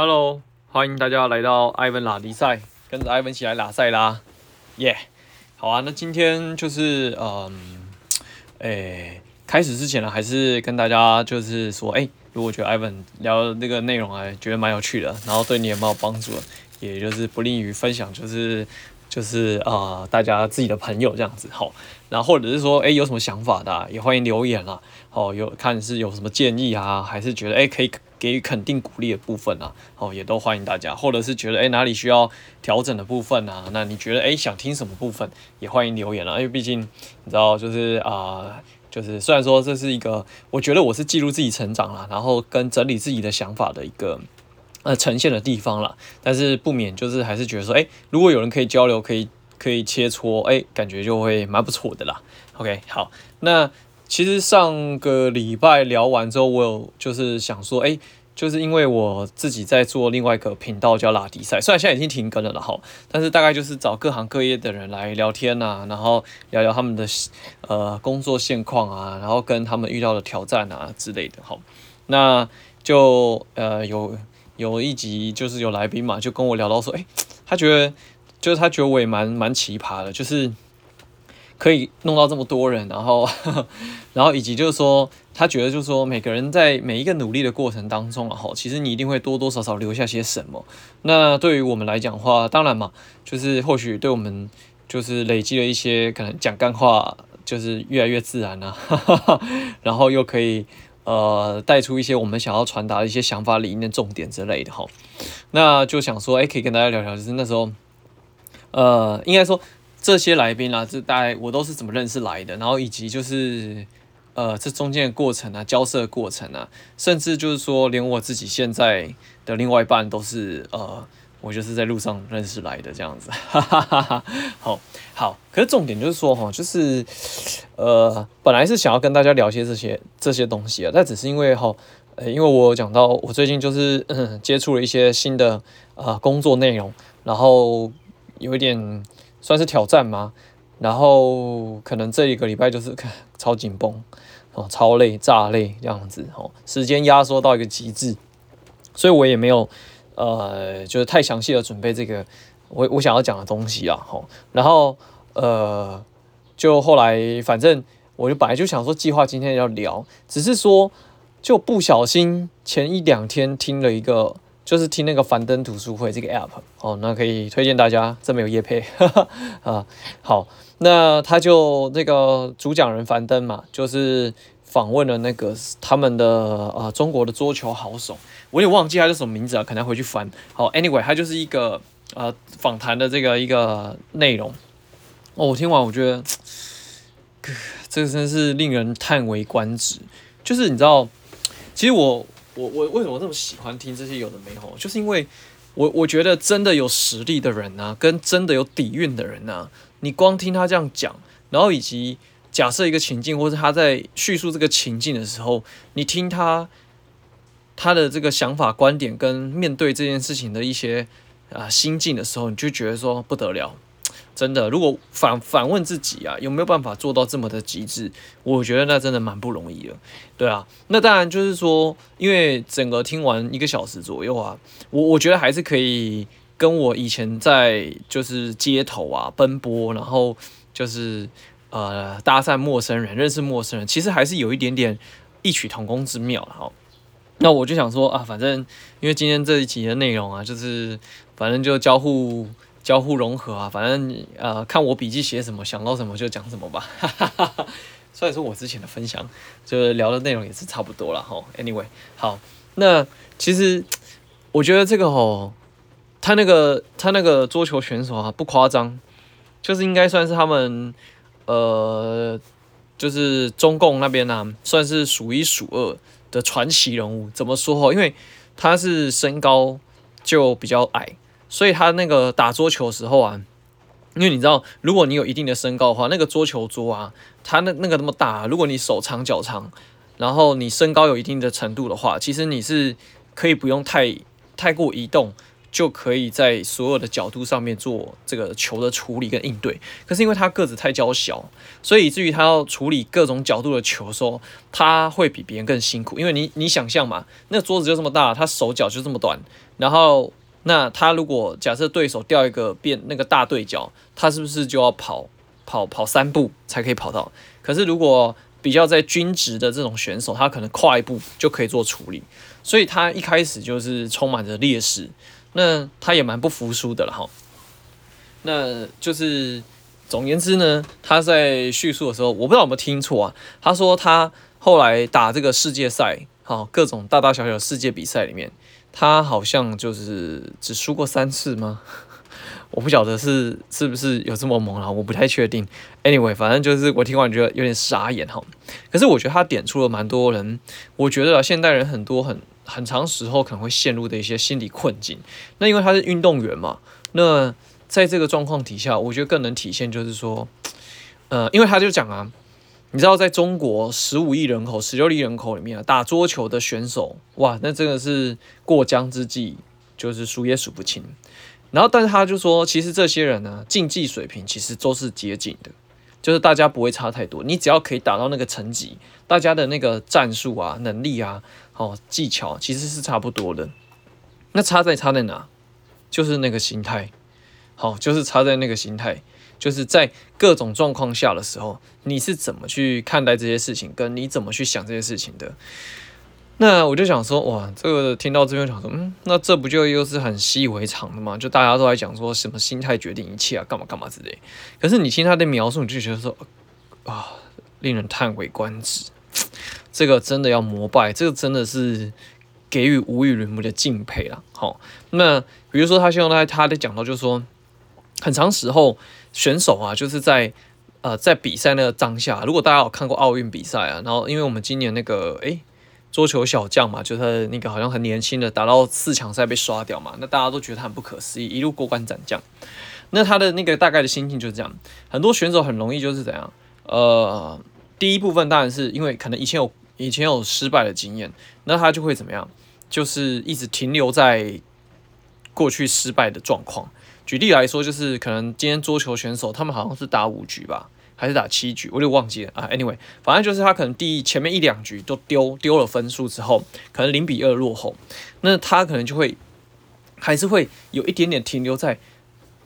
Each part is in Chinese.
Hello，欢迎大家来到艾文拉迪赛，跟着艾文一起来拉赛啦，耶、好啊，那今天就是嗯，诶，开始之前呢，还是跟大家就是说，诶，如果觉得艾文聊那个内容啊，觉得蛮有趣的，然后对你也蛮有帮助的，也就是不利于分享，就是。就是啊、大家自己的朋友这样子好，然后或者是说，哎，有什么想法的、也欢迎留言啦。好，有看是有什么建议啊，还是觉得哎可以给予肯定鼓励的部分啊，好，也都欢迎大家。或者是觉得哎哪里需要调整的部分啊，那你觉得哎想听什么部分，也欢迎留言啦。因为毕竟你知道，就是啊、就是虽然说这是一个，我觉得我是记录自己成长啦，然后跟整理自己的想法的一个。呃，呈现的地方啦，但是不免就是还是觉得说，哎、如果有人可以交流，可以可以切磋，哎、感觉就会蛮不错的啦。OK，好，那其实上个礼拜聊完之后，我有就是想说，哎、就是因为我自己在做另外一个频道叫拉迪赛，虽然现在已经停更了啦，哈，但是大概就是找各行各业的人来聊天啊，然后聊聊他们的呃工作现况啊，然后跟他们遇到的挑战啊之类的，哈，那就呃有。有一集就是有来宾嘛，就跟我聊到说，哎、他觉得就是他觉得我也蛮蛮奇葩的，就是可以弄到这么多人，然后 然后以及就是说，他觉得就是说每个人在每一个努力的过程当中啊，哈，其实你一定会多多少少留下些什么。那对于我们来讲的话，当然嘛，就是或许对我们就是累积了一些可能讲干话，就是越来越自然啊，然后又可以。呃，带出一些我们想要传达的一些想法、理念、重点之类的哈。那就想说，哎，可以跟大家聊聊，就是那时候，呃，应该说这些来宾啊，这大概我都是怎么认识来的，然后以及就是呃，这中间的过程啊，交涉的过程啊，甚至就是说，连我自己现在的另外一半都是呃。我就是在路上认识来的这样子，哈哈哈哈，好好，可是重点就是说哈，就是呃，本来是想要跟大家聊些这些这些东西啊，但只是因为哈，呃，因为我讲到我最近就是接触了一些新的呃工作内容，然后有一点算是挑战吗，然后可能这一个礼拜就是看 超紧绷哦，超累炸累这样子哦，时间压缩到一个极致，所以我也没有。呃，就是太详细的准备这个我我想要讲的东西啊，吼，然后呃，就后来反正我就本来就想说计划今天要聊，只是说就不小心前一两天听了一个，就是听那个樊登读书会这个 app，哦，那可以推荐大家，这没有夜配，哈 哈啊，好，那他就那个主讲人樊登嘛，就是。访问了那个他们的呃中国的桌球好手，我也忘记他叫什么名字啊，可能回去翻。好，anyway，他就是一个呃访谈的这个一个内容。哦，我听完我觉得，这个真是令人叹为观止。就是你知道，其实我我我为什么这么喜欢听这些有的没有，就是因为我我觉得真的有实力的人啊，跟真的有底蕴的人啊，你光听他这样讲，然后以及。假设一个情境，或者他在叙述这个情境的时候，你听他他的这个想法、观点跟面对这件事情的一些啊、心境的时候，你就觉得说不得了，真的。如果反反问自己啊，有没有办法做到这么的极致？我觉得那真的蛮不容易的，对啊。那当然就是说，因为整个听完一个小时左右啊，我我觉得还是可以跟我以前在就是街头啊奔波，然后就是。呃，搭讪陌生人，认识陌生人，其实还是有一点点异曲同工之妙。好，那我就想说啊，反正因为今天这一集的内容啊，就是反正就交互交互融合啊，反正呃，看我笔记写什么，想到什么就讲什么吧。哈哈哈哈，所以说我之前的分享，就是聊的内容也是差不多了哈。Anyway，好，那其实我觉得这个哦，他那个他那个桌球选手啊，不夸张，就是应该算是他们。呃，就是中共那边呢、啊，算是数一数二的传奇人物。怎么说哈？因为他是身高就比较矮，所以他那个打桌球的时候啊，因为你知道，如果你有一定的身高的话，那个桌球桌啊，它那那个那么大，如果你手长脚长，然后你身高有一定的程度的话，其实你是可以不用太太过移动。就可以在所有的角度上面做这个球的处理跟应对。可是因为他个子太娇小，所以以至于他要处理各种角度的球的时候，他会比别人更辛苦。因为你你想象嘛，那桌子就这么大，他手脚就这么短，然后那他如果假设对手掉一个变那个大对角，他是不是就要跑跑跑三步才可以跑到？可是如果比较在均值的这种选手，他可能跨一步就可以做处理，所以他一开始就是充满着劣势。那他也蛮不服输的了哈。那就是总言之呢，他在叙述的时候，我不知道有没有听错啊。他说他后来打这个世界赛，好各种大大小小世界比赛里面，他好像就是只输过三次吗？我不晓得是是不是有这么猛啊，我不太确定。Anyway，反正就是我听完觉得有点傻眼哈。可是我觉得他点出了蛮多人，我觉得现代人很多很很长时候可能会陷入的一些心理困境。那因为他是运动员嘛，那在这个状况底下，我觉得更能体现就是说，呃，因为他就讲啊，你知道在中国十五亿人口、十六亿人口里面啊，打桌球的选手哇，那真的是过江之鲫，就是数也数不清。然后，但是他就说，其实这些人呢，竞技水平其实都是接近的，就是大家不会差太多。你只要可以打到那个层级，大家的那个战术啊、能力啊、哦技巧，其实是差不多的。那差在差在哪？就是那个心态，好，就是差在那个心态，就是在各种状况下的时候，你是怎么去看待这些事情，跟你怎么去想这些事情的。那我就想说，哇，这个听到这边想说，嗯，那这不就又是很习以为常的吗？就大家都在讲说什么心态决定一切啊，干嘛干嘛之类。可是你听他的描述，你就觉得说，啊，令人叹为观止。这个真的要膜拜，这个真的是给予无与伦比的敬佩了。好，那比如说他现在他在讲到，就是说，很长时候选手啊，就是在呃在比赛那个当下，如果大家有看过奥运比赛啊，然后因为我们今年那个，诶。桌球小将嘛，就是那个好像很年轻的，打到四强赛被刷掉嘛，那大家都觉得他很不可思议，一路过关斩将。那他的那个大概的心情就是这样，很多选手很容易就是怎样，呃，第一部分当然是因为可能以前有以前有失败的经验，那他就会怎么样，就是一直停留在过去失败的状况。举例来说，就是可能今天桌球选手他们好像是打五局吧。还是打七局，我就忘记了啊。Anyway，反正就是他可能第一前面一两局都丢丢了分数之后，可能零比二落后，那他可能就会还是会有一点点停留在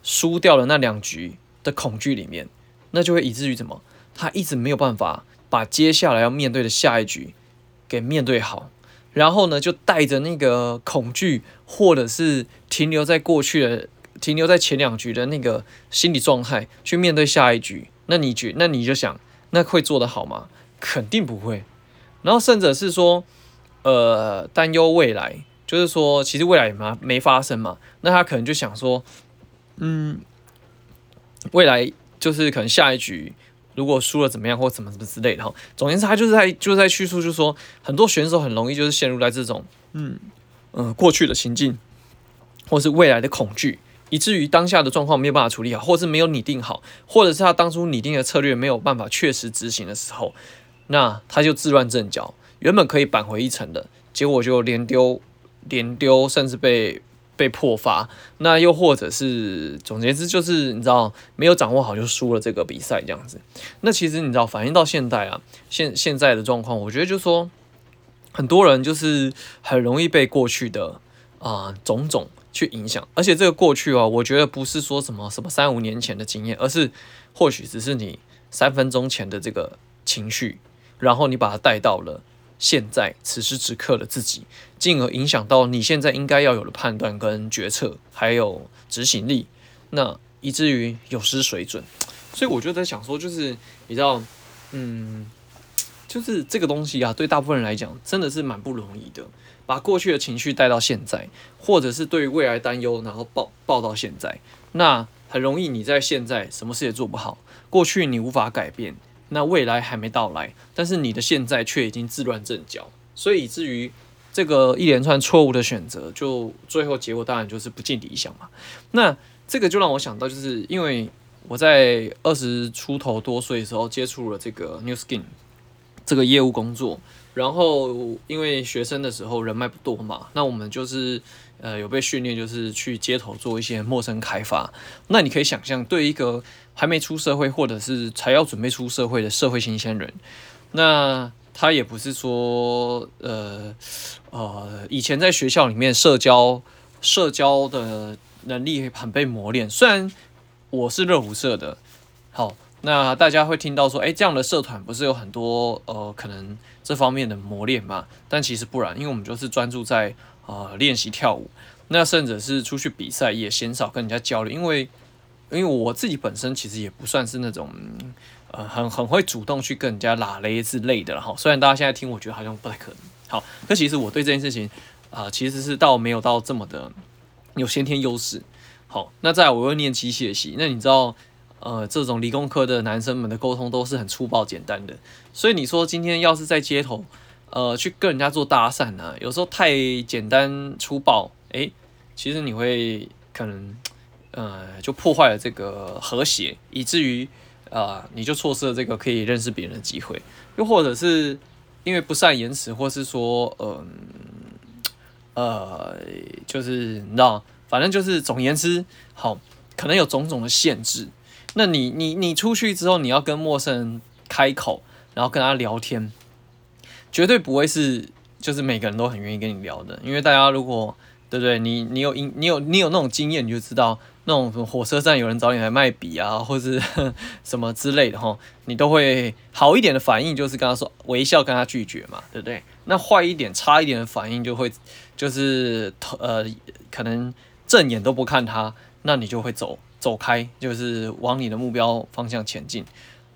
输掉了那两局的恐惧里面，那就会以至于什么，他一直没有办法把接下来要面对的下一局给面对好，然后呢，就带着那个恐惧，或者是停留在过去的停留在前两局的那个心理状态去面对下一局。那你觉，那你就想，那会做得好吗？肯定不会。然后甚至是说，呃，担忧未来，就是说，其实未来嘛没没发生嘛。那他可能就想说，嗯，未来就是可能下一局如果输了怎么样，或怎么怎么之类的哈。总言之，他就是在就是在叙述，就是说，很多选手很容易就是陷入在这种，嗯嗯、呃，过去的情境，或是未来的恐惧。以至于当下的状况没有办法处理好，或是没有拟定好，或者是他当初拟定的策略没有办法确实执行的时候，那他就自乱阵脚。原本可以扳回一城的结果就连丢连丢，甚至被被破发。那又或者是总结之，就是你知道没有掌握好就输了这个比赛这样子。那其实你知道反映到现在啊，现现在的状况，我觉得就是说很多人就是很容易被过去的啊、种种。去影响，而且这个过去啊，我觉得不是说什么什么三五年前的经验，而是或许只是你三分钟前的这个情绪，然后你把它带到了现在此时此刻的自己，进而影响到你现在应该要有的判断跟决策，还有执行力，那以至于有失水准。所以我就在想说，就是你知道，嗯，就是这个东西啊，对大部分人来讲，真的是蛮不容易的。把过去的情绪带到现在，或者是对于未来担忧，然后抱抱到现在，那很容易你在现在什么事也做不好。过去你无法改变，那未来还没到来，但是你的现在却已经自乱阵脚，所以以至于这个一连串错误的选择，就最后结果当然就是不尽理想嘛。那这个就让我想到，就是因为我在二十出头多岁的时候接触了这个 New Skin 这个业务工作。然后因为学生的时候人脉不多嘛，那我们就是呃有被训练，就是去街头做一些陌生开发。那你可以想象，对一个还没出社会或者是才要准备出社会的社会新鲜人，那他也不是说呃呃以前在学校里面社交社交的能力很被磨练。虽然我是热舞社的，好。那大家会听到说，哎，这样的社团不是有很多呃可能这方面的磨练嘛？但其实不然，因为我们就是专注在呃练习跳舞，那甚至是出去比赛也鲜少跟人家交流，因为因为我自己本身其实也不算是那种呃很很会主动去跟人家拉勒之类的哈。虽然大家现在听，我觉得好像不太可能。好，可其实我对这件事情啊、其实是倒没有到这么的有先天优势。好，那再我又念机械系，那你知道？呃，这种理工科的男生们的沟通都是很粗暴简单的，所以你说今天要是在街头，呃，去跟人家做搭讪呢，有时候太简单粗暴，诶，其实你会可能，呃，就破坏了这个和谐，以至于啊、你就错失了这个可以认识别人的机会，又或者是因为不善言辞，或是说，嗯、呃，呃，就是你知道，反正就是总言之，好，可能有种种的限制。那你你你出去之后，你要跟陌生人开口，然后跟他聊天，绝对不会是就是每个人都很愿意跟你聊的，因为大家如果对不对？你你有你有你有那种经验，你就知道那种什么火车站有人找你来卖笔啊，或者是 什么之类的哈，你都会好一点的反应就是跟他说微笑跟他拒绝嘛，对不对？那坏一点差一点的反应就会就是呃可能正眼都不看他，那你就会走。走开，就是往你的目标方向前进。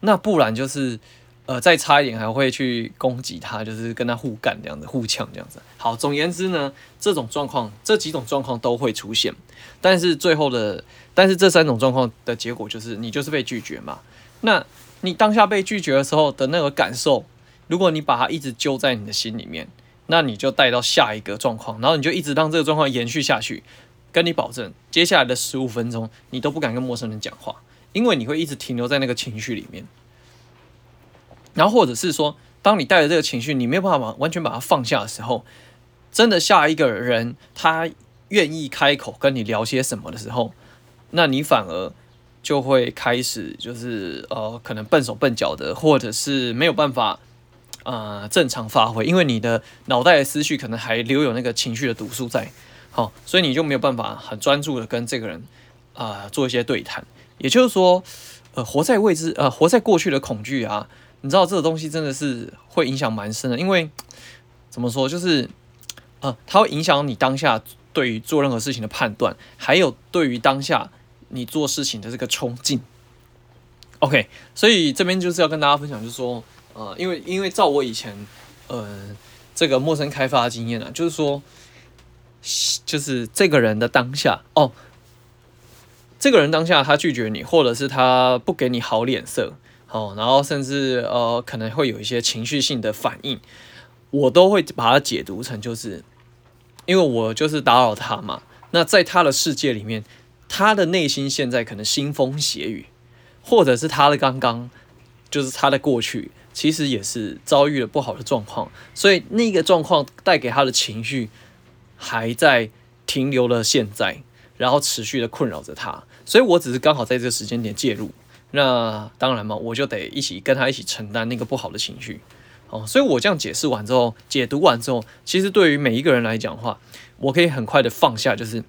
那不然就是，呃，再差一点还会去攻击他，就是跟他互干这样子，互呛这样子。好，总言之呢，这种状况，这几种状况都会出现。但是最后的，但是这三种状况的结果就是，你就是被拒绝嘛。那你当下被拒绝的时候的那个感受，如果你把它一直揪在你的心里面，那你就带到下一个状况，然后你就一直让这个状况延续下去。跟你保证，接下来的十五分钟你都不敢跟陌生人讲话，因为你会一直停留在那个情绪里面。然后或者是说，当你带着这个情绪，你没有办法完全把它放下的时候，真的下一个人他愿意开口跟你聊些什么的时候，那你反而就会开始就是呃，可能笨手笨脚的，或者是没有办法呃正常发挥，因为你的脑袋的思绪可能还留有那个情绪的毒素在。好，所以你就没有办法很专注的跟这个人啊、做一些对谈。也就是说，呃，活在未知，呃，活在过去的恐惧啊，你知道这个东西真的是会影响蛮深的。因为怎么说，就是呃，它会影响你当下对于做任何事情的判断，还有对于当下你做事情的这个冲劲。OK，所以这边就是要跟大家分享，就是说，呃，因为因为照我以前呃这个陌生开发的经验啊，就是说。就是这个人的当下哦，这个人当下他拒绝你，或者是他不给你好脸色，哦，然后甚至呃可能会有一些情绪性的反应，我都会把它解读成就是，因为我就是打扰他嘛。那在他的世界里面，他的内心现在可能腥风血雨，或者是他的刚刚就是他的过去，其实也是遭遇了不好的状况，所以那个状况带给他的情绪。还在停留了现在，然后持续的困扰着他，所以我只是刚好在这个时间点介入。那当然嘛，我就得一起跟他一起承担那个不好的情绪。哦，所以我这样解释完之后，解读完之后，其实对于每一个人来讲的话，我可以很快的放下，就是，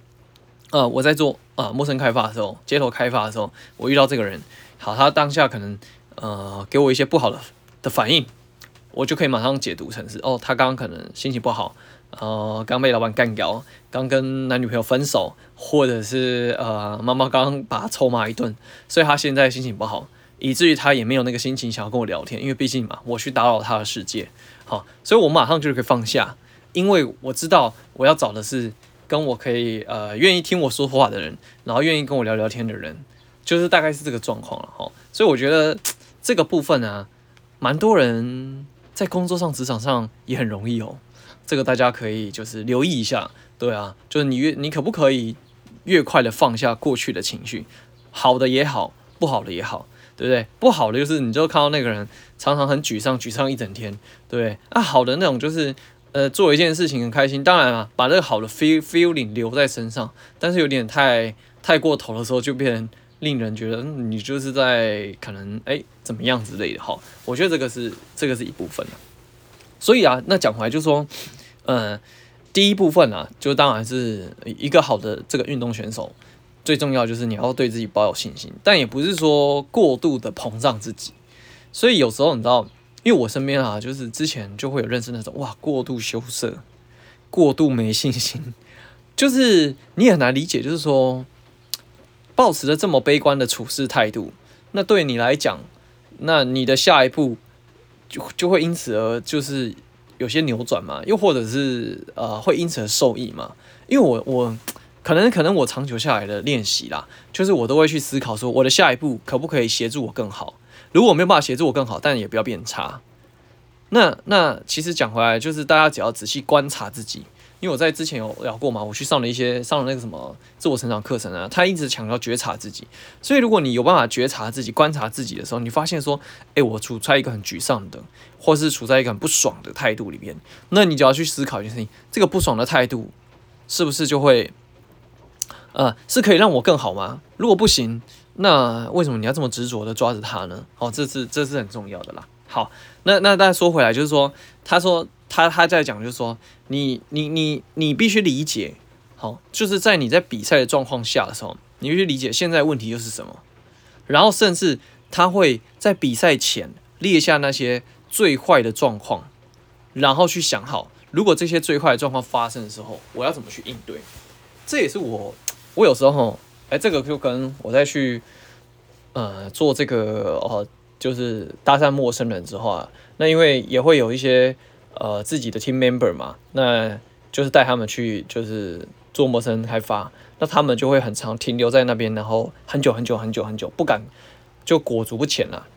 呃，我在做呃陌生开发的时候，街头开发的时候，我遇到这个人，好，他当下可能呃给我一些不好的的反应，我就可以马上解读成是，哦，他刚刚可能心情不好。呃，刚被老板干掉，刚跟男女朋友分手，或者是呃，妈妈刚把他臭骂一顿，所以他现在心情不好，以至于他也没有那个心情想要跟我聊天，因为毕竟嘛，我去打扰他的世界，好，所以我马上就可以放下，因为我知道我要找的是跟我可以呃愿意听我说话的人，然后愿意跟我聊聊天的人，就是大概是这个状况了哈，所以我觉得这个部分啊，蛮多人在工作上、职场上也很容易哦。这个大家可以就是留意一下，对啊，就是你越你可不可以越快的放下过去的情绪，好的也好，不好的也好，对不对？不好的就是你就看到那个人常常很沮丧，沮丧一整天，对不对？啊，好的那种就是呃做一件事情很开心，当然了，把这个好的 feel feeling 留在身上，但是有点太太过头的时候，就变令人觉得你就是在可能哎怎么样之类的哈。我觉得这个是这个是一部分的，所以啊，那讲回来就是说，呃，第一部分啊，就当然是一个好的这个运动选手。最重要就是你要对自己保有信心，但也不是说过度的膨胀自己。所以有时候你知道，因为我身边啊，就是之前就会有认识那种哇，过度羞涩、过度没信心，就是你很难理解，就是说，保持着这么悲观的处事态度，那对你来讲，那你的下一步就就会因此而就是有些扭转嘛，又或者是呃会因此而受益嘛？因为我我。可能可能我长久下来的练习啦，就是我都会去思考说，我的下一步可不可以协助我更好？如果没有办法协助我更好，但也不要变差。那那其实讲回来，就是大家只要仔细观察自己，因为我在之前有聊过嘛，我去上了一些上了那个什么自我成长课程啊，他一直强调觉察自己。所以如果你有办法觉察自己、观察自己的时候，你发现说，诶，我处在一个很沮丧的，或是处在一个很不爽的态度里面，那你就要去思考一件事情，这个不爽的态度是不是就会。呃，是可以让我更好吗？如果不行，那为什么你要这么执着的抓着他呢？哦，这是这是很重要的啦。好，那那再说回来，就是说，他说他他在讲，就是说，你你你你必须理解，好，就是在你在比赛的状况下的时候，你必须理解现在问题又是什么，然后甚至他会在比赛前列下那些最坏的状况，然后去想好，如果这些最坏的状况发生的时候，我要怎么去应对。这也是我。我有时候，哎，这个就跟我在去，呃，做这个呃，就是搭讪陌生人之后啊，那因为也会有一些呃自己的 team member 嘛，那就是带他们去就是做陌生开发，那他们就会很常停留在那边，然后很久很久很久很久不敢就裹足不前了。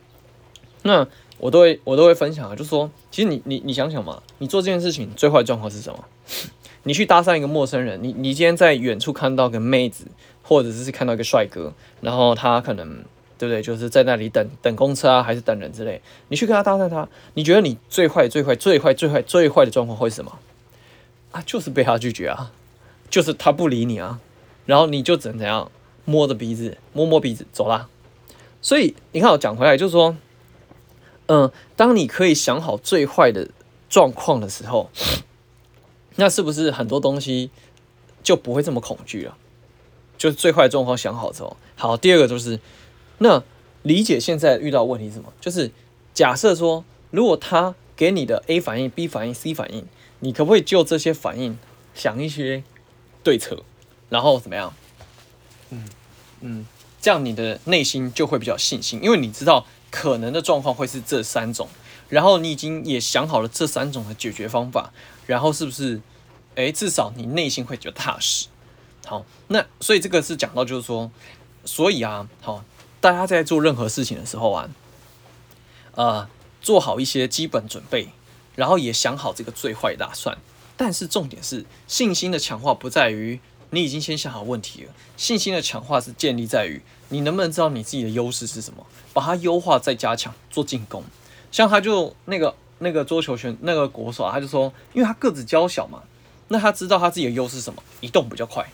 那我都会我都会分享啊，就说，其实你你你想想嘛，你做这件事情最坏状况是什么？你去搭讪一个陌生人，你你今天在远处看到个妹子，或者是看到一个帅哥，然后他可能对不对，就是在那里等等公车啊，还是等人之类，你去跟他搭讪他，你觉得你最坏最坏最坏最坏最坏的状况会是什么？啊，就是被他拒绝啊，就是他不理你啊，然后你就只能怎样摸着鼻子摸摸鼻子走啦。所以你看我讲回来就是说，嗯，当你可以想好最坏的状况的时候。那是不是很多东西就不会这么恐惧了？就是最坏状况想好之后，好，第二个就是那理解现在遇到问题是什么？就是假设说，如果他给你的 A 反应、B 反应、C 反应，你可不可以就这些反应想一些对策，然后怎么样？嗯嗯，这样你的内心就会比较信心，因为你知道可能的状况会是这三种。然后你已经也想好了这三种的解决方法，然后是不是？诶，至少你内心会觉得踏实。好，那所以这个是讲到就是说，所以啊，好，大家在做任何事情的时候啊，呃，做好一些基本准备，然后也想好这个最坏打算。但是重点是，信心的强化不在于你已经先想好问题了，信心的强化是建立在于你能不能知道你自己的优势是什么，把它优化再加强，做进攻。像他就那个那个桌球选那个国手，啊他就说，因为他个子娇小嘛，那他知道他自己的优势是什么，移动比较快，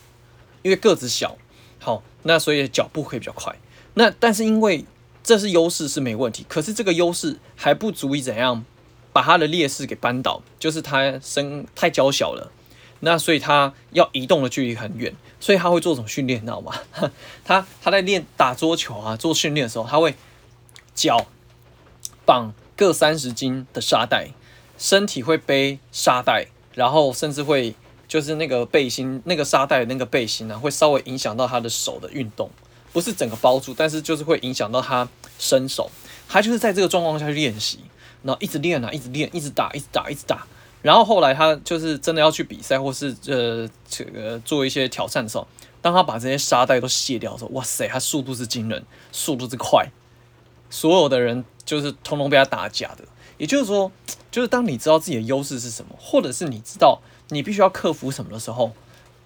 因为个子小，好，那所以脚步可以比较快。那但是因为这是优势是没问题，可是这个优势还不足以怎样把他的劣势给扳倒，就是他身太娇小了，那所以他要移动的距离很远，所以他会做什么训练，你知道吗？他他在练打桌球啊，做训练的时候，他会脚绑。各三十斤的沙袋，身体会背沙袋，然后甚至会就是那个背心，那个沙袋那个背心呢、啊，会稍微影响到他的手的运动，不是整个包住，但是就是会影响到他伸手。他就是在这个状况下去练习，然后一直练啊，一直练，一直打，一直打，一直打。然后后来他就是真的要去比赛，或是呃这个做一些挑战的时候，当他把这些沙袋都卸掉的时候，哇塞，他速度是惊人，速度是快，所有的人。就是通通被他打假的，也就是说，就是当你知道自己的优势是什么，或者是你知道你必须要克服什么的时候，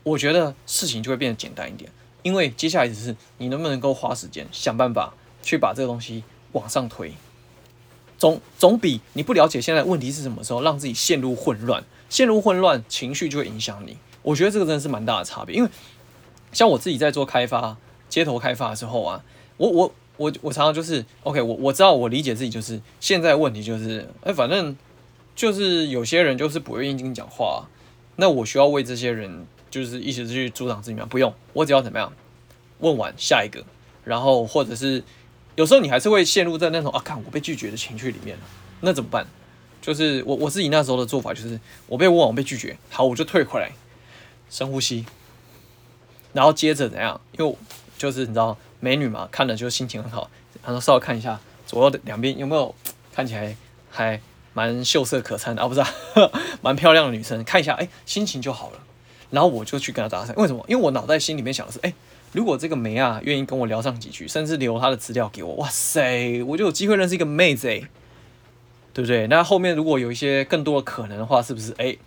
我觉得事情就会变得简单一点。因为接下来只是你能不能够花时间想办法去把这个东西往上推，总总比你不了解现在问题是什么时候，让自己陷入混乱，陷入混乱，情绪就会影响你。我觉得这个真的是蛮大的差别，因为像我自己在做开发、街头开发的时候啊，我我我我常常就是 OK，我我知道我理解自己就是现在问题就是，哎，反正就是有些人就是不愿意跟你讲话，那我需要为这些人就是一直去阻挡自己吗？不用，我只要怎么样，问完下一个，然后或者是。有时候你还是会陷入在那种啊，看我被拒绝的情绪里面，那怎么办？就是我我自己那时候的做法就是，我被问完我被拒绝，好，我就退回来，深呼吸，然后接着怎样？又就是你知道美女嘛，看了就心情很好，然后稍微看一下左右的两边有没有看起来还蛮秀色可餐的啊，不是啊，蛮漂亮的女生，看一下，哎，心情就好了。然后我就去跟他搭讪，为什么？因为我脑袋心里面想的是，哎。如果这个妹啊愿意跟我聊上几句，甚至留她的资料给我，哇塞，我就有机会认识一个妹子诶，对不对？那后面如果有一些更多的可能的话，是不是诶，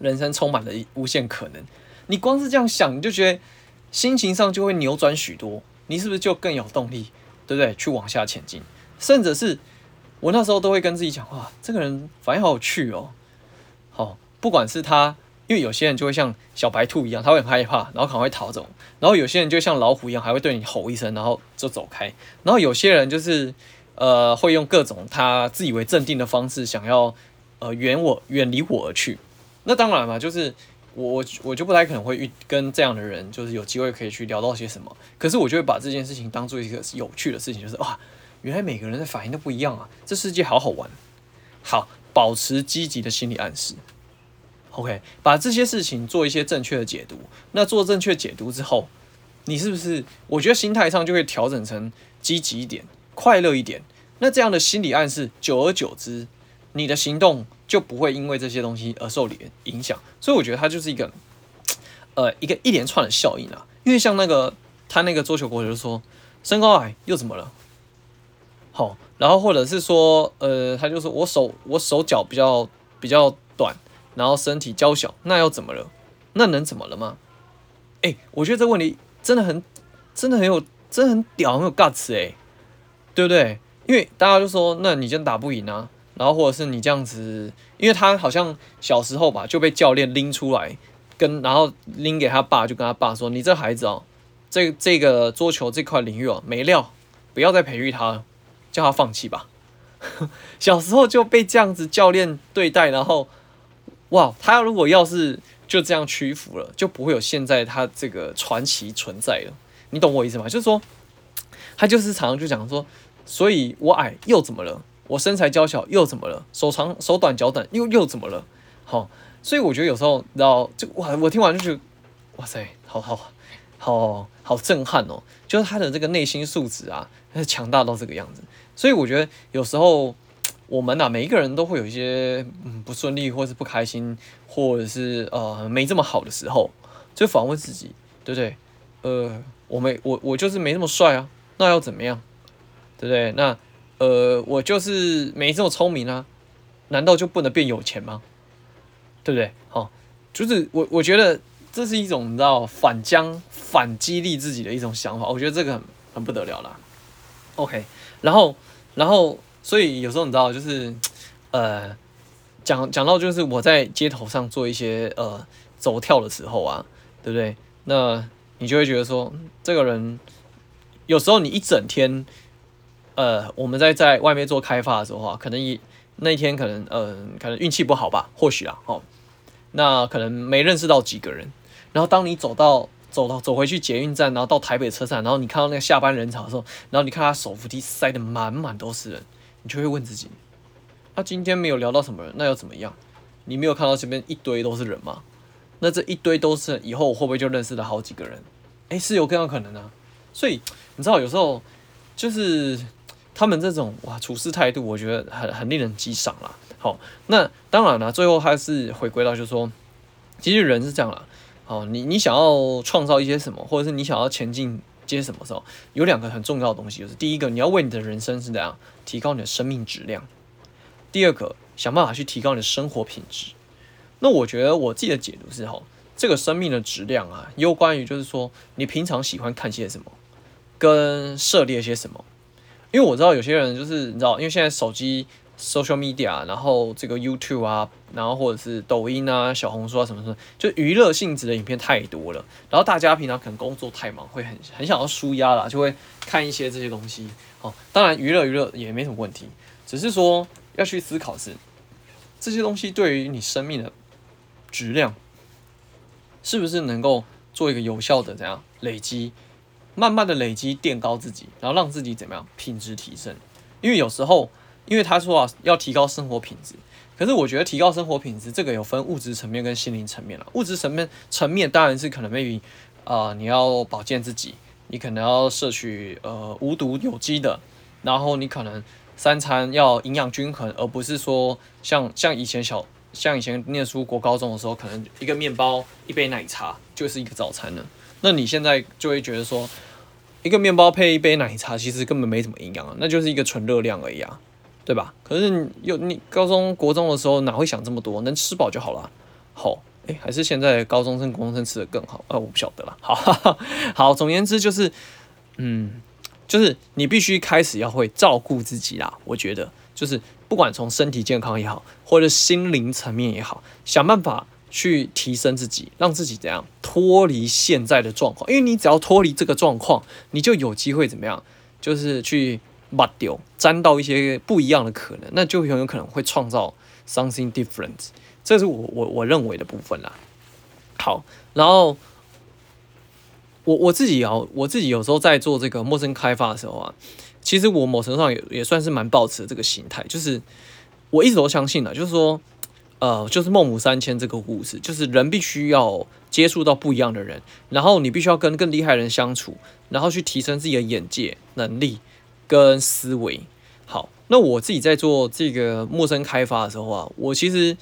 人生充满了无限可能？你光是这样想，你就觉得心情上就会扭转许多，你是不是就更有动力，对不对？去往下前进，甚至是我那时候都会跟自己讲，哇，这个人反应好有趣哦，好，不管是他。因为有些人就会像小白兔一样，他会很害怕，然后可能会逃走；然后有些人就像老虎一样，还会对你吼一声，然后就走开；然后有些人就是呃，会用各种他自以为镇定的方式，想要呃远我远离我而去。那当然嘛，就是我我就不太可能会遇跟这样的人，就是有机会可以去聊到些什么。可是我就会把这件事情当做一个有趣的事情，就是哇，原来每个人的反应都不一样啊，这世界好好玩。好，保持积极的心理暗示。OK，把这些事情做一些正确的解读。那做正确解读之后，你是不是？我觉得心态上就会调整成积极一点、快乐一点。那这样的心理暗示，久而久之，你的行动就不会因为这些东西而受影影响。所以我觉得它就是一个，呃，一个一连串的效应啊。因为像那个他那个桌球国手就说，身高矮又怎么了？好，然后或者是说，呃，他就说我手我手脚比较比较。然后身体娇小，那又怎么了？那能怎么了吗？哎，我觉得这个问题真的很、真的很有、真的很屌，很有 guts 哎，对不对？因为大家就说，那你真打不赢啊。然后或者是你这样子，因为他好像小时候吧就被教练拎出来，跟然后拎给他爸，就跟他爸说：“你这孩子哦，这这个桌球这块领域哦没料，不要再培育他了，叫他放弃吧。”小时候就被这样子教练对待，然后。哇，他如果要是就这样屈服了，就不会有现在他这个传奇存在了。你懂我意思吗？就是说，他就是常常就讲说，所以我矮又怎么了？我身材娇小又怎么了？手长手短脚短又又怎么了？好，所以我觉得有时候，然后就哇，我听完就觉得，哇塞，好好好好震撼哦！就是他的这个内心素质啊，他是强大到这个样子。所以我觉得有时候。我们呐，每一个人都会有一些嗯不顺利，或是不开心，或者是呃没这么好的时候，就反问自己，对不对？呃，我没我我就是没那么帅啊，那要怎么样？对不对？那呃我就是没这么聪明啊，难道就不能变有钱吗？对不对？好，就是我我觉得这是一种你知道反将反激励自己的一种想法，我觉得这个很很不得了啦。OK，然后然后。所以有时候你知道，就是，呃，讲讲到就是我在街头上做一些呃走跳的时候啊，对不对？那你就会觉得说，这个人有时候你一整天，呃，我们在在外面做开发的时候啊，可能一那一天可能呃可能运气不好吧，或许啊，哦，那可能没认识到几个人，然后当你走到走到走回去捷运站，然后到台北车站，然后你看到那个下班人潮的时候，然后你看他手扶梯塞得满满都是人。你就会问自己，那、啊、今天没有聊到什么人，那又怎么样？你没有看到这边一堆都是人吗？那这一堆都是以后我会不会就认识了好几个人？诶，是有更有可能啊。所以你知道，有时候就是他们这种哇处事态度，我觉得很很令人激赏啦。好，那当然了，最后还是回归到就是说，其实人是这样啦。好，你你想要创造一些什么，或者是你想要前进。接什么时候有两个很重要的东西，就是第一个，你要为你的人生是怎样提高你的生命质量；第二个，想办法去提高你的生活品质。那我觉得我自己的解读是哈，这个生命的质量啊，有关于就是说你平常喜欢看些什么，跟涉猎些什么，因为我知道有些人就是你知道，因为现在手机 social media，然后这个 YouTube 啊，然后或者是抖音啊、小红书啊什么什么，就娱乐性质的影片太多了。然后大家平常可能工作太忙，会很很想要舒压啦，就会看一些这些东西。哦，当然娱乐娱乐也没什么问题，只是说要去思考是这些东西对于你生命的质量，是不是能够做一个有效的怎样累积？慢慢的累积垫高自己，然后让自己怎么样品质提升？因为有时候，因为他说啊，要提高生活品质，可是我觉得提高生活品质这个有分物质层面跟心灵层面了。物质层面层面当然是可能 maybe 啊、你要保健自己，你可能要摄取呃无毒有机的，然后你可能三餐要营养均衡，而不是说像像以前小像以前念书国高中的时候，可能一个面包一杯奶茶就是一个早餐了。那你现在就会觉得说。一个面包配一杯奶茶，其实根本没什么营养啊，那就是一个纯热量而已啊，对吧？可是你有你高中国中的时候哪会想这么多？能吃饱就好了。好，哎，还是现在高中生、国中生吃的更好啊？我不晓得了。好，哈哈，好，总而言之就是，嗯，就是你必须开始要会照顾自己啦。我觉得，就是不管从身体健康也好，或者心灵层面也好，想办法。去提升自己，让自己怎样脱离现在的状况？因为你只要脱离这个状况，你就有机会怎么样？就是去把丢沾到一些不一样的可能，那就很有可能会创造 something different。这是我我我认为的部分啦。好，然后我我自己啊，我自己有时候在做这个陌生开发的时候啊，其实我某程度上也也算是蛮抱持这个心态，就是我一直都相信的，就是说。呃，就是孟母三迁这个故事，就是人必须要接触到不一样的人，然后你必须要跟更厉害的人相处，然后去提升自己的眼界、能力跟思维。好，那我自己在做这个陌生开发的时候啊，我其实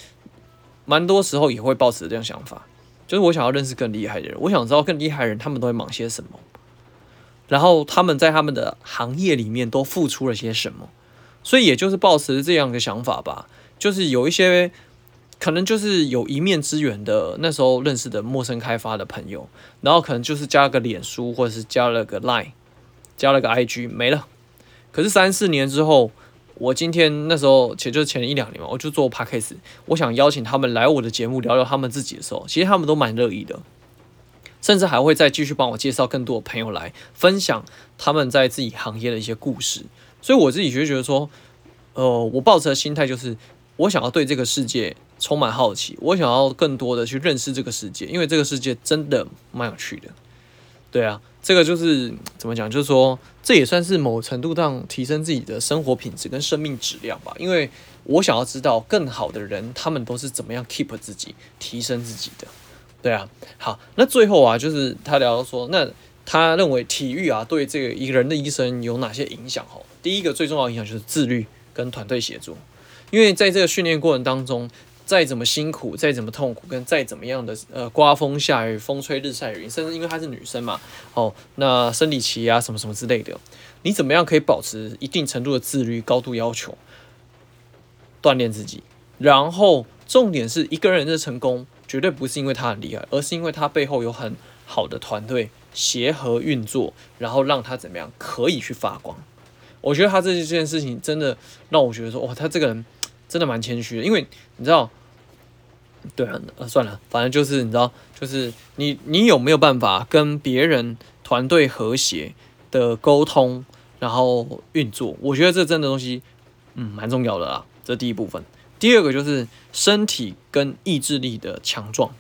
蛮多时候也会抱持这样想法，就是我想要认识更厉害的人，我想知道更厉害的人他们都会忙些什么，然后他们在他们的行业里面都付出了些什么，所以也就是抱持这样的想法吧，就是有一些。可能就是有一面之缘的，那时候认识的陌生开发的朋友，然后可能就是加了个脸书，或者是加了个 Line，加了个 IG，没了。可是三四年之后，我今天那时候，其实就是前一两年嘛，我就做 Podcast，我想邀请他们来我的节目聊聊他们自己的时候，其实他们都蛮乐意的，甚至还会再继续帮我介绍更多的朋友来分享他们在自己行业的一些故事。所以我自己就觉得说，呃，我抱持的心态就是，我想要对这个世界。充满好奇，我想要更多的去认识这个世界，因为这个世界真的蛮有趣的。对啊，这个就是怎么讲，就是说这也算是某程度上提升自己的生活品质跟生命质量吧。因为我想要知道更好的人，他们都是怎么样 keep 自己、提升自己的。对啊，好，那最后啊，就是他聊到说，那他认为体育啊，对这个一个人的一生有哪些影响？吼，第一个最重要的影响就是自律跟团队协作，因为在这个训练过程当中。再怎么辛苦，再怎么痛苦，跟再怎么样的呃刮风下雨、风吹日晒雨，甚至因为她是女生嘛，哦，那生理期啊什么什么之类的，你怎么样可以保持一定程度的自律、高度要求，锻炼自己？然后重点是一个人的成功，绝对不是因为他很厉害，而是因为他背后有很好的团队协和运作，然后让他怎么样可以去发光。我觉得他这件事情真的让我觉得说，哇，他这个人。真的蛮谦虚的，因为你知道，对啊，呃，算了，反正就是你知道，就是你你有没有办法跟别人团队和谐的沟通，然后运作？我觉得这真的东西，嗯，蛮重要的啦。这第一部分，第二个就是身体跟意志力的强壮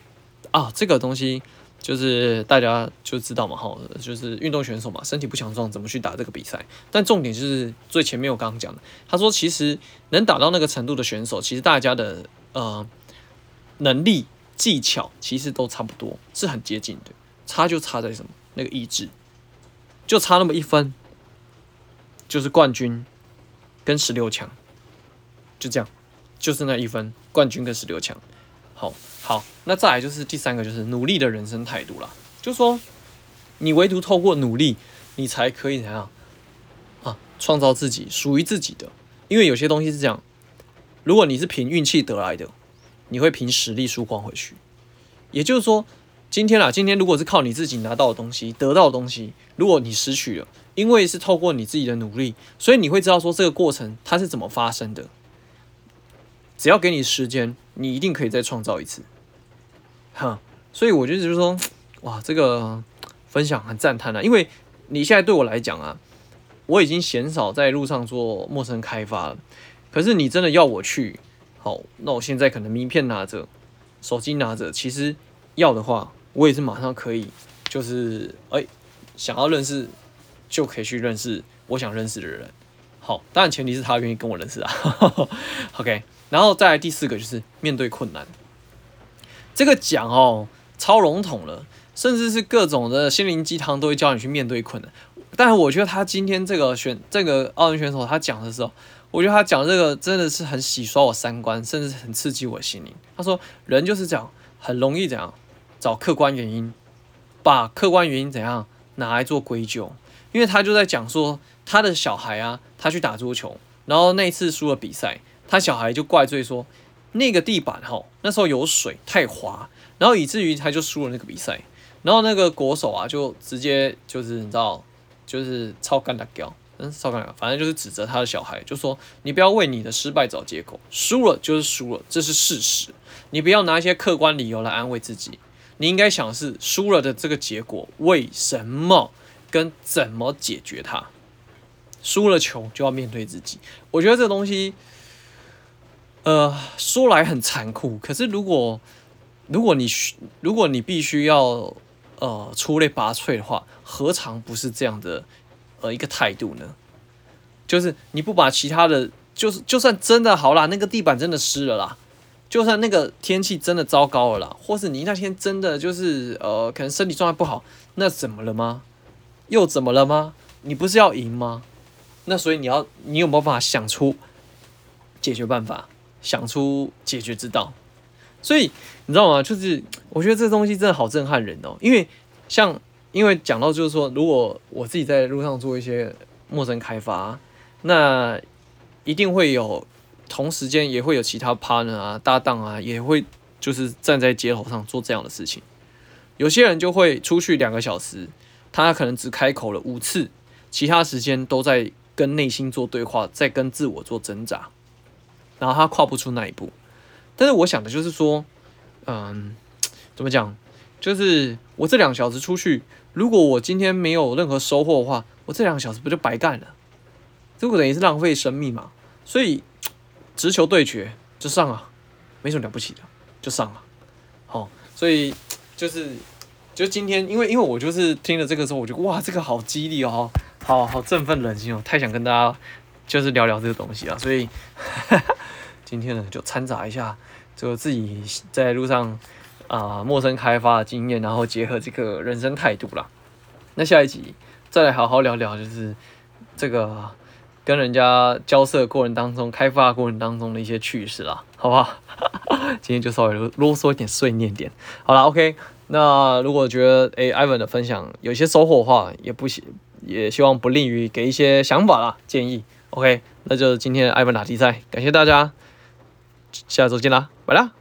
啊，这个东西。就是大家就知道嘛，哈，就是运动选手嘛，身体不强壮，怎么去打这个比赛？但重点就是最前面我刚刚讲的，他说其实能打到那个程度的选手，其实大家的呃能力技巧其实都差不多，是很接近的，差就差在什么？那个意志，就差那么一分，就是冠军跟十六强，就这样，就是那一分，冠军跟十六强，好。好，那再来就是第三个，就是努力的人生态度啦。就说，你唯独透过努力，你才可以怎样啊？创造自己属于自己的。因为有些东西是这样，如果你是凭运气得来的，你会凭实力输光回去。也就是说，今天啊，今天如果是靠你自己拿到的东西，得到的东西，如果你失去了，因为是透过你自己的努力，所以你会知道说这个过程它是怎么发生的。只要给你时间，你一定可以再创造一次。哈，所以我觉得就是说，哇，这个分享很赞叹了，因为你现在对我来讲啊，我已经鲜少在路上做陌生开发了。可是你真的要我去，好，那我现在可能名片拿着，手机拿着，其实要的话，我也是马上可以，就是哎、想要认识就可以去认识我想认识的人。好，当然前提是他愿意跟我认识啊。OK，然后再来第四个就是面对困难。这个讲哦，超笼统了，甚至是各种的心灵鸡汤都会教你去面对困难。但是我觉得他今天这个选这个奥运选手他讲的时候，我觉得他讲这个真的是很洗刷我三观，甚至很刺激我心灵。他说人就是这样，很容易怎样找客观原因，把客观原因怎样拿来做归咎。因为他就在讲说他的小孩啊，他去打桌球，然后那次输了比赛，他小孩就怪罪说。那个地板哈，那时候有水太滑，然后以至于他就输了那个比赛。然后那个国手啊，就直接就是你知道，就是超干的屌，嗯，超干的，反正就是指责他的小孩，就说你不要为你的失败找借口，输了。就是输了，这是事实。你不要拿一些客观理由来安慰自己，你应该想是输了。的这个结果为什么跟怎么解决它。输了。球就要面对自己，我觉得这个东西。呃，说来很残酷，可是如果如果你如果你必须要呃出类拔萃的话，何尝不是这样的呃一个态度呢？就是你不把其他的，就是就算真的好啦，那个地板真的湿了啦，就算那个天气真的糟糕了啦，或是你那天真的就是呃可能身体状态不好，那怎么了吗？又怎么了吗？你不是要赢吗？那所以你要你有没有办法想出解决办法？想出解决之道，所以你知道吗？就是我觉得这东西真的好震撼人哦。因为像因为讲到就是说，如果我自己在路上做一些陌生开发，那一定会有同时间也会有其他 partner 啊、搭档啊，也会就是站在街头上做这样的事情。有些人就会出去两个小时，他可能只开口了五次，其他时间都在跟内心做对话，在跟自我做挣扎。然后他跨不出那一步，但是我想的就是说，嗯，怎么讲？就是我这两小时出去，如果我今天没有任何收获的话，我这两小时不就白干了？这不等于是浪费生命嘛？所以直球对决就上啊，没什么了不起的，就上了。好，所以就是就今天，因为因为我就是听了这个之后，我觉得哇，这个好激励哦，好好振奋人心哦，太想跟大家。就是聊聊这个东西啊，所以 今天呢就掺杂一下，就自己在路上啊、陌生开发的经验，然后结合这个人生态度啦。那下一集再来好好聊聊，就是这个跟人家交涉过程当中、开发过程当中的一些趣事啦，好不好？今天就稍微啰嗦一点、碎念点。好了，OK。那如果觉得诶，Ivan 的分享有些收获的话，也不希也希望不吝于给一些想法啦、建议。OK，那就是今天的艾文打比赛，感谢大家，下周见啦，拜啦。